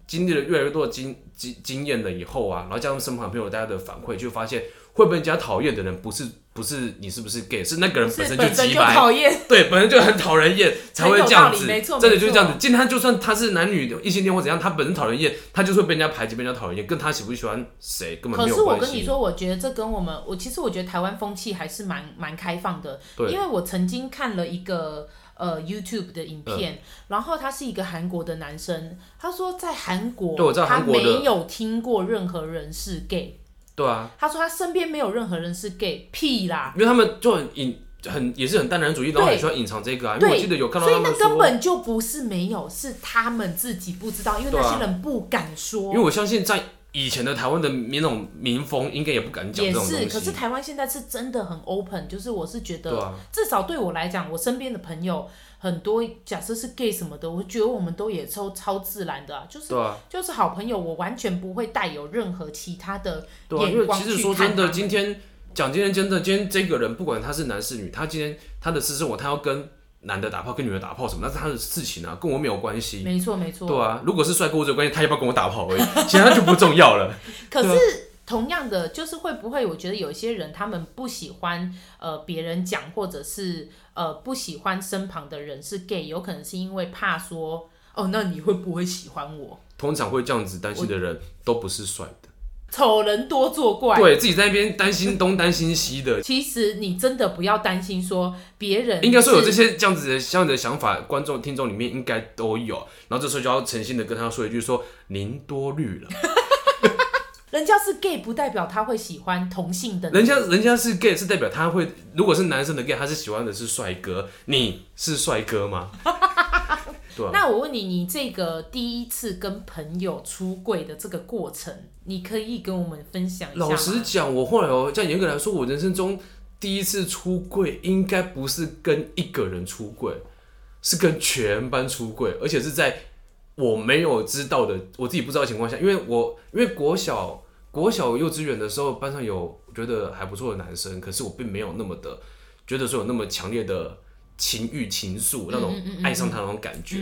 经历了越来越多的经经经验了以后啊，然后加上身旁朋友大家的反馈，就发现会被人家讨厌的人不是不是你是不是 gay，是那个人本身就鸡掰，讨厌，对，本身就很讨人厌 才会这样子，真的就是这样子。今天就算他是男女异性恋或怎样，他本身讨人厌，他就是会被人家排挤，被人家讨人厌，跟他喜不喜欢谁根本没有关系。可是我跟你说，我觉得这跟我们，我其实我觉得台湾风气还是蛮蛮开放的，因为我曾经看了一个。呃，YouTube 的影片，嗯，然后他是一个韩国的男生，他说在韩国，对，我知道韩国，他没有听过任何人是 gay。对啊，他说他身边没有任何人是 gay，屁啦，因为他们就很隐，很也是很大男人主义，然后很喜欢隐藏这个啊。因为我记得有看到所以那根本就不是没有，是他们自己不知道，因为那些人不敢说。因为我相信在。以前的台湾的那种民风，应该也不敢讲这种。也是，可是台湾现在是真的很 open，就是我是觉得，至少对我来讲，我身边的朋友很多，假设是 gay 什么的，我觉得我们都也超超自然的啊，就是就是好朋友，我完全不会带有任何其他的眼光。其实说真的，今天讲今天真的，今天这个人不管他是男是女，他今天他的私生活，他要跟。男的打炮跟女的打炮什么，那是他的事情啊，跟我没有关系。没错没错。对啊，如果是帅哥这个关系，他要不要跟我打炮而已，其他就不重要了。可是同样的，就是会不会？我觉得有些人他们不喜欢呃别人讲，或者是呃不喜欢身旁的人是 gay，有可能是因为怕说哦，那你会不会喜欢我？通常会这样子担心的人都不是帅的。丑人多作怪，对自己在那边担心东担心西的。其实你真的不要担心，说别人应该说有这些这样子的这样的想法，观众听众里面应该都有。然后这时候就要诚心的跟他说一句：说您多虑了。人家是 gay，不代表他会喜欢同性的。人家人家是 gay，是代表他会，如果是男生的 gay，他是喜欢的是帅哥。你是帅哥吗？啊、那我问你，你这个第一次跟朋友出柜的这个过程，你可以跟我们分享一下吗？老实讲，我后来哦，这样严格来说，我人生中第一次出柜，应该不是跟一个人出柜，是跟全班出柜，而且是在我没有知道的，我自己不知道的情况下，因为我因为国小国小幼稚园的时候，班上有觉得还不错的男生，可是我并没有那么的觉得说有那么强烈的。情欲情愫那种爱上他那种感觉，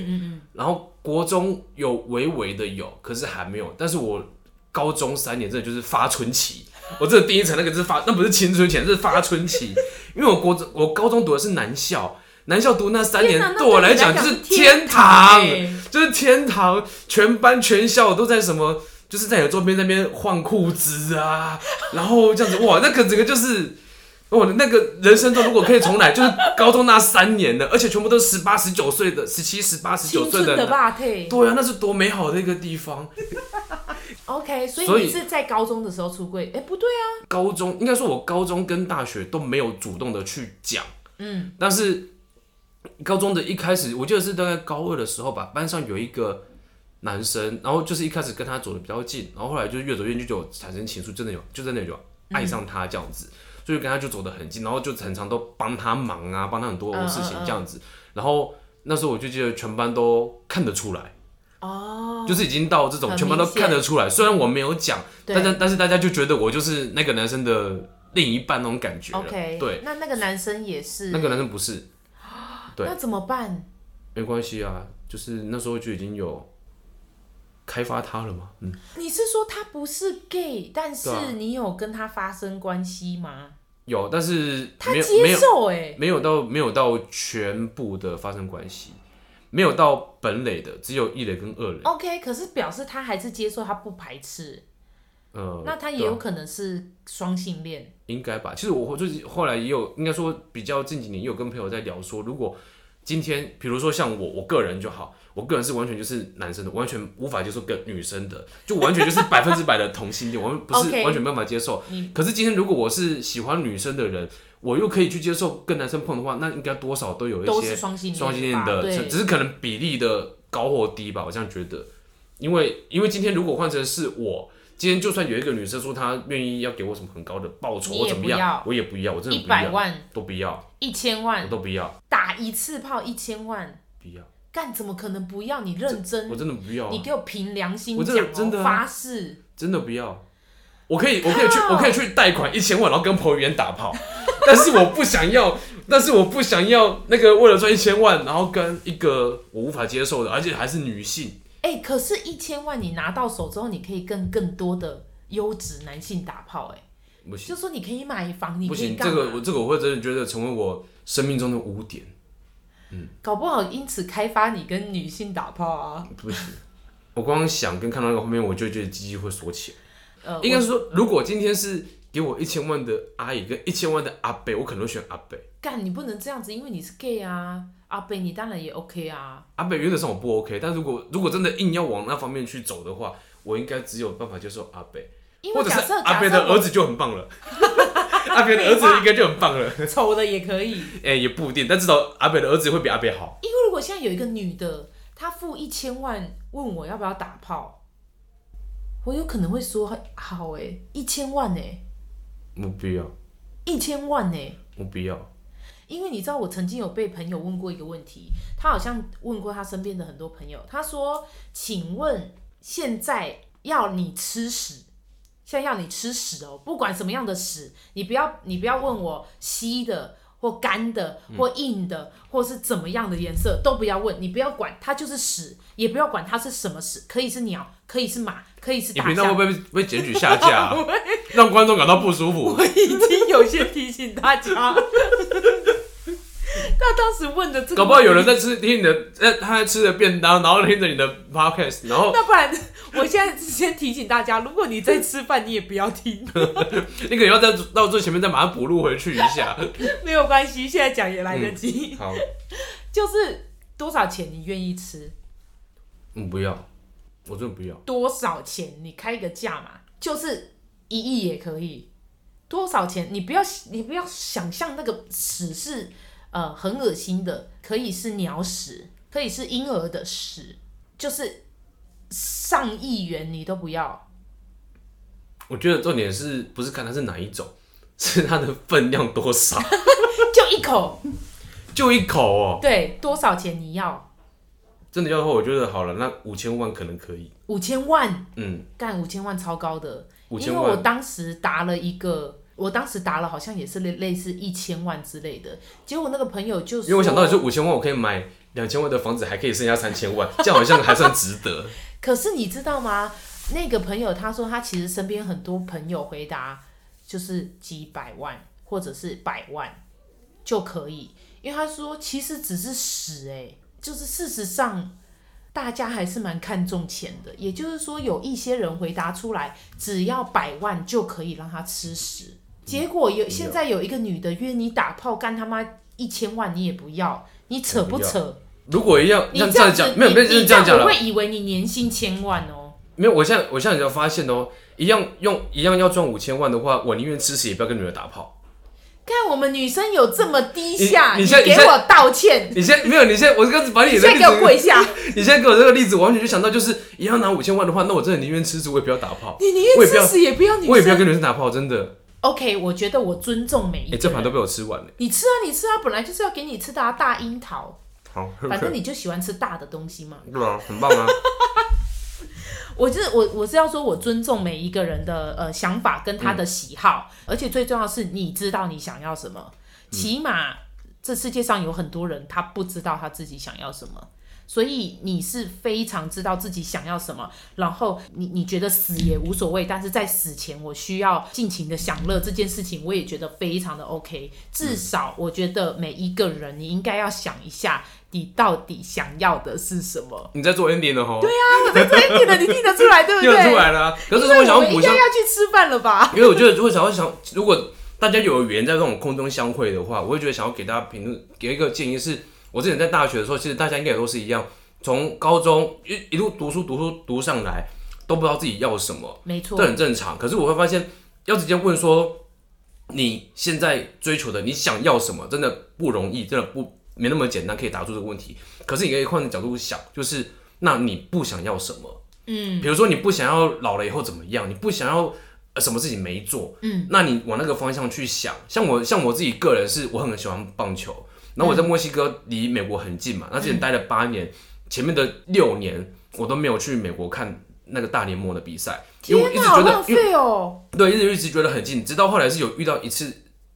然后国中有微微的有，可是还没有。但是我高中三年真的就是发春期，我这第一层那个是发，那不是青春期，是发春期。因为我国中我高中读的是男校，男校读那三年对我来讲就是天堂，就是天堂，全班全校都在什么，就是在你周边那边换裤子啊，然后这样子哇，那个整个就是。我的那个人生中，如果可以重来，就是高中那三年的，而且全部都是十八、十九岁的，十七、十八、十九岁的。的对啊，那是多美好的一个地方。OK，所以你是在高中的时候出柜？哎、欸，不对啊。高中应该说，我高中跟大学都没有主动的去讲。嗯。但是高中的一开始，我记得是大概高二的时候吧，班上有一个男生，然后就是一开始跟他走的比较近，然后后来就越走越近，就产生情愫，真的有，就真的有爱上他这样子。嗯所以跟他就走得很近，然后就常常都帮他忙啊，帮他很多事情这样子。然后那时候我就记得全班都看得出来，哦，就是已经到这种全班都看得出来。虽然我没有讲，但是但是大家就觉得我就是那个男生的另一半那种感觉。OK，对。那那个男生也是？那个男生不是。对。那怎么办？没关系啊，就是那时候就已经有开发他了吗。嗯，你是说他不是 gay，但是你有跟他发生关系吗？有，但是他接受哎、欸，没有到没有到全部的发生关系，没有到本垒的，只有一垒跟二垒。OK，可是表示他还是接受，他不排斥。呃，那他也有可能是双性恋，应该吧？其实我最近后来也有，应该说比较近几年也有跟朋友在聊说，如果今天比如说像我，我个人就好。我个人是完全就是男生的，完全无法接受跟女生的，就完全就是 百分之百的同性恋，我们不是完全没办法接受。可是今天如果我是喜欢女生的人，我又可以去接受跟男生碰的话，那应该多少都有一些双性恋的，只是可能比例的高或低吧。我这样觉得，因为因为今天如果换成是我，今天就算有一个女生说她愿意要给我什么很高的报酬或怎么样，我也不要，我真的不要，一百万都不要，一千万我都不要，打一次炮一千万不要。干怎么可能不要？你认真，我真的不要、啊。你给我凭良心讲，真的发誓，真的不要。我可以，我可以去，我可以去贷款一千万，然后跟彭于晏打炮。但是我不想要，但是我不想要那个为了赚一千万，然后跟一个我无法接受的，而且还是女性。哎、欸，可是，一千万你拿到手之后，你可以跟更多的优质男性打炮、欸。哎，不行，就说你可以买房，你可以干嘛？不行，这个我这个我会真的觉得成为我生命中的污点。搞不好因此开发你跟女性打炮啊？不行，我光刚想跟看到那个画面，我就觉得鸡鸡会锁起来。呃，应该是说，如果今天是给我一千万的阿姨跟一千万的阿伯，我可能会选阿伯。干，你不能这样子，因为你是 gay 啊。阿北你当然也 OK 啊。阿北原则上我不 OK，但如果如果真的硬要往那方面去走的话，我应该只有办法接受阿伯，或者是阿北的儿子就很棒了。阿北的儿子应该就很棒了，丑的也可以，哎、欸，也不一定，但至少阿北的儿子会比阿北好。因为如果现在有一个女的，她付一千万问我要不要打炮，我有可能会说好哎、欸，一千万哎、欸，我不要，一千万哎、欸，我不要，因为你知道我曾经有被朋友问过一个问题，他好像问过他身边的很多朋友，他说，请问现在要你吃屎？现在要你吃屎哦，不管什么样的屎，你不要你不要问我稀的或干的或硬的，或是怎么样的颜色都不要问，你不要管它就是屎，也不要管它是什么屎，可以是鸟，可以是马，可以是大象。你频道会不会被检举下架啊？让观众感到不舒服。我已经有些提醒大家。他当时问的这个，搞不好有人在吃听你的，呃，他在吃的便当，然后听着你的 podcast，然后那不然，我现在先提醒大家，如果你在吃饭，你也不要听，你可能要在到最前面再马上补录回去一下，没有关系，现在讲也来得及。嗯、好，就是多少钱你愿意吃？嗯，不要，我真的不要。多少钱？你开一个价嘛，就是一亿也可以。多少钱？你不要，你不要想象那个屎是。呃，很恶心的，可以是鸟屎，可以是婴儿的屎，就是上亿元你都不要。我觉得重点是不是看它是哪一种，是它的分量多少。就一口，就一口哦。对，多少钱你要？真的要的话，我觉得好了，那五千万可能可以。五千万，嗯，干五千万超高的，五千万。因为我当时答了一个。我当时答了，好像也是类类似一千万之类的。结果那个朋友就说，因为我想到你说五千万，我可以买两千万的房子，还可以剩下三千万，这样好像还算值得。可是你知道吗？那个朋友他说他其实身边很多朋友回答就是几百万或者是百万就可以，因为他说其实只是屎哎、欸，就是事实上大家还是蛮看重钱的。也就是说有一些人回答出来，只要百万就可以让他吃屎。结果有现在有一个女的约你打炮，干他妈一千万你也不要，你扯不扯？如果一样，你这样讲没有没有这样讲了，我会以为你年薪千万哦。没有，我现在我现在就发现哦，一样用一样要赚五千万的话，我宁愿吃屎也不要跟女的打炮。看我们女生有这么低下，你，你，你给我道歉。你现在没有，你现在我刚把你的例子，你现在给我跪下。你现在给我这个例子，我完全就想到就是一样拿五千万的话，那我真的宁愿吃屎，我也不要打炮。你宁愿吃屎也不要女生，我也不要跟女生打炮，真的。OK，我觉得我尊重每一这盘都被我吃完了。你吃啊，你吃啊，本来就是要给你吃的啊，大樱桃。好，反正你就喜欢吃大的东西嘛。对啊，很棒啊。我就是我，我是要说，我尊重每一个人的呃想法跟他的喜好，嗯、而且最重要的是，你知道你想要什么，起码这世界上有很多人他不知道他自己想要什么。所以你是非常知道自己想要什么，然后你你觉得死也无所谓，但是在死前我需要尽情的享乐这件事情，我也觉得非常的 OK。至少我觉得每一个人你应该要想一下，你到底想要的是什么。你在做 ending 了吼？对啊，我在做 ending 了，你听得出来对不对？听得出来了啊。可是我想要补应该要去吃饭了吧？因为我觉得如果想要想，如果大家有缘在这种空中相会的话，我会觉得想要给大家评论，给一个建议是。我之前在大学的时候，其实大家应该也都是一样，从高中一一路读书读书读上来，都不知道自己要什么，没错，这很正常。可是我会发现，要直接问说你现在追求的你想要什么，真的不容易，真的不没那么简单可以答出这个问题。可是你可以换个角度想，就是那你不想要什么？嗯，比如说你不想要老了以后怎么样，你不想要什么事情没做，嗯，那你往那个方向去想。像我像我自己个人是，我很喜欢棒球。然后我在墨西哥离美国很近嘛，那之前待了八年，前面的六年我都没有去美国看那个大联盟的比赛，因为我一直觉得，因为哦，对，一直一直觉得很近，直到后来是有遇到一次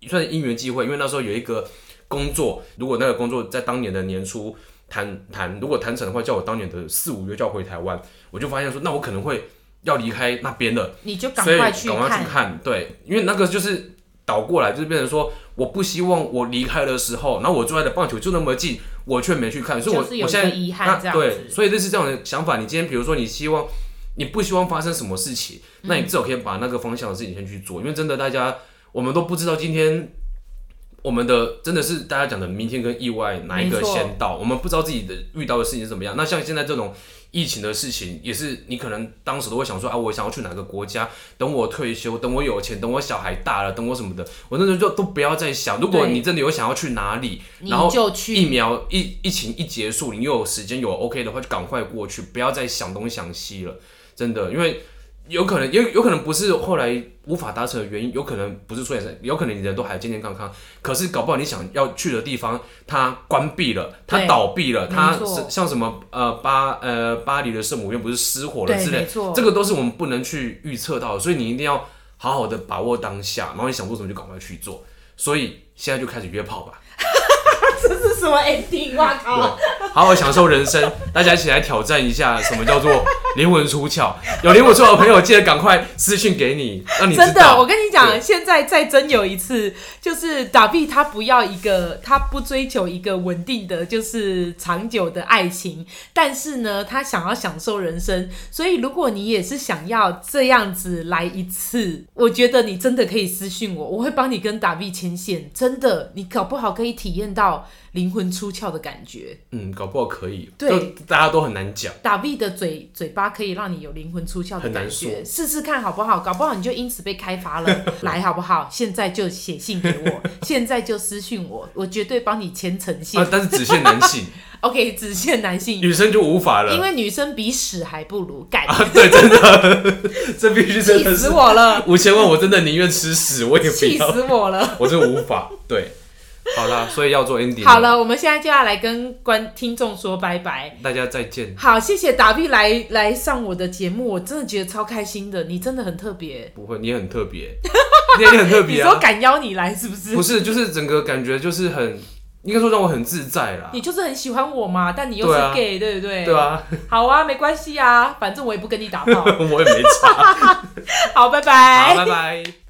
算是因缘际会，因为那时候有一个工作，如果那个工作在当年的年初谈谈，如果谈成的话，叫我当年的四五月就要回台湾，我就发现说，那我可能会要离开那边了，你就赶快去看，赶快去看，对，因为那个就是。倒过来就是变成说，我不希望我离开的时候，然后我最爱的棒球就那么近，我却没去看，所以我我现在遗憾这样。对，所以这是这样的想法。你今天比如说你希望，你不希望发生什么事情，那你至少可以把那个方向的事情先去做，因为真的大家我们都不知道今天我们的真的是大家讲的明天跟意外哪一个先到，我们不知道自己的遇到的事情是怎么样。那像现在这种。疫情的事情也是，你可能当时都会想说啊，我想要去哪个国家？等我退休，等我有钱，等我小孩大了，等我什么的，我那时候就都不要再想。如果你真的有想要去哪里，然后疫苗疫疫情一结束，你又有时间有 OK 的话，就赶快过去，不要再想东想西了。真的，因为。有可能，有有可能不是后来无法达成的原因，有可能不是说也是，有可能你人都还健健康康，可是搞不好你想要去的地方它关闭了，它倒闭了，它是像什么呃巴呃巴黎的圣母院不是失火了之类，这个都是我们不能去预测到的，所以你一定要好好的把握当下，然后你想做什么就赶快去做，所以现在就开始约炮吧。这是什么 ending？哇靠！好好享受人生，大家一起来挑战一下什么叫做灵魂出窍。有灵魂出窍的朋友，记得赶快私讯给你，让你。真的，我跟你讲，现在再真有一次，就是达比他不要一个，他不追求一个稳定的，就是长久的爱情，但是呢，他想要享受人生。所以，如果你也是想要这样子来一次，我觉得你真的可以私讯我，我会帮你跟达比牵线。真的，你搞不好可以体验到。灵魂出窍的感觉，嗯，搞不好可以，对，大家都很难讲。达比的嘴嘴巴可以让你有灵魂出窍的感觉，试试看好不好？搞不好你就因此被开发了，来好不好？现在就写信给我，现在就私信我，我绝对帮你牵成线。啊，但是只限男性，OK，只限男性，女生就无法了，因为女生比屎还不如干。啊，对，真的，这必须真的气死我了，五千万我真的宁愿吃屎，我也气死我了，我真无法，对。好啦，所以要做 ending。好了，我们现在就要来跟观听众说拜拜，大家再见。好，谢谢达比来来上我的节目，我真的觉得超开心的，你真的很特别。不会，你很特别，你也很特别啊。你说敢邀你来是不是？不是，就是整个感觉就是很，应该说让我很自在啦。你就是很喜欢我嘛，但你又是 gay，对不对？对啊。好啊，没关系啊，反正我也不跟你打炮，我也没差。好，拜拜。好，拜拜。